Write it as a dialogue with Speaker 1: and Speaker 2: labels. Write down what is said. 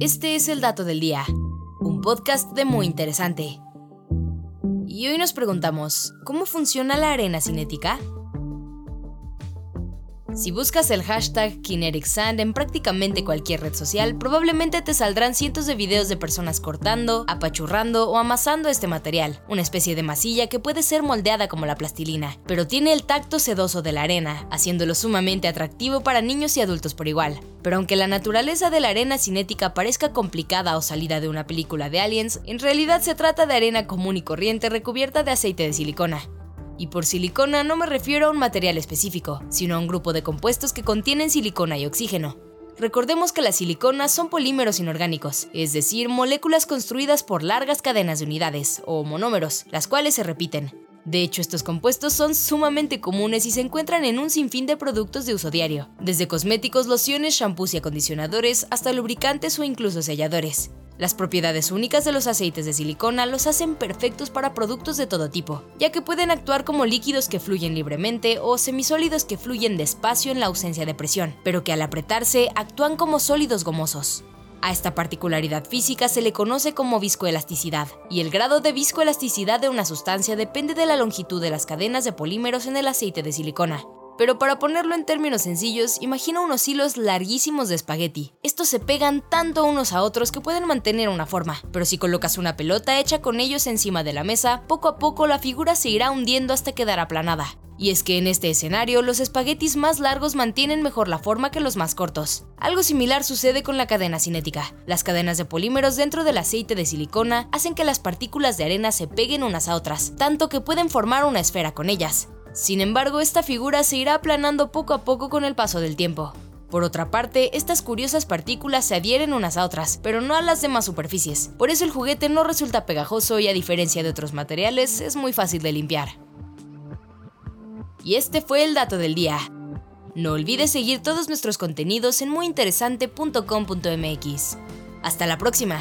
Speaker 1: Este es el dato del día, un podcast de muy interesante. Y hoy nos preguntamos, ¿cómo funciona la arena cinética? Si buscas el hashtag Kinetic Sand en prácticamente cualquier red social, probablemente te saldrán cientos de videos de personas cortando, apachurrando o amasando este material, una especie de masilla que puede ser moldeada como la plastilina, pero tiene el tacto sedoso de la arena, haciéndolo sumamente atractivo para niños y adultos por igual. Pero aunque la naturaleza de la arena cinética parezca complicada o salida de una película de aliens, en realidad se trata de arena común y corriente recubierta de aceite de silicona. Y por silicona no me refiero a un material específico, sino a un grupo de compuestos que contienen silicona y oxígeno. Recordemos que las siliconas son polímeros inorgánicos, es decir, moléculas construidas por largas cadenas de unidades, o monómeros, las cuales se repiten. De hecho, estos compuestos son sumamente comunes y se encuentran en un sinfín de productos de uso diario, desde cosméticos, lociones, shampoos y acondicionadores, hasta lubricantes o incluso selladores. Las propiedades únicas de los aceites de silicona los hacen perfectos para productos de todo tipo, ya que pueden actuar como líquidos que fluyen libremente o semisólidos que fluyen despacio en la ausencia de presión, pero que al apretarse actúan como sólidos gomosos. A esta particularidad física se le conoce como viscoelasticidad, y el grado de viscoelasticidad de una sustancia depende de la longitud de las cadenas de polímeros en el aceite de silicona. Pero para ponerlo en términos sencillos, imagina unos hilos larguísimos de espagueti. Estos se pegan tanto unos a otros que pueden mantener una forma, pero si colocas una pelota hecha con ellos encima de la mesa, poco a poco la figura se irá hundiendo hasta quedar aplanada. Y es que en este escenario los espaguetis más largos mantienen mejor la forma que los más cortos. Algo similar sucede con la cadena cinética. Las cadenas de polímeros dentro del aceite de silicona hacen que las partículas de arena se peguen unas a otras, tanto que pueden formar una esfera con ellas. Sin embargo, esta figura se irá aplanando poco a poco con el paso del tiempo. Por otra parte, estas curiosas partículas se adhieren unas a otras, pero no a las demás superficies. Por eso el juguete no resulta pegajoso y a diferencia de otros materiales, es muy fácil de limpiar. Y este fue el dato del día. No olvides seguir todos nuestros contenidos en muyinteresante.com.mx. Hasta la próxima.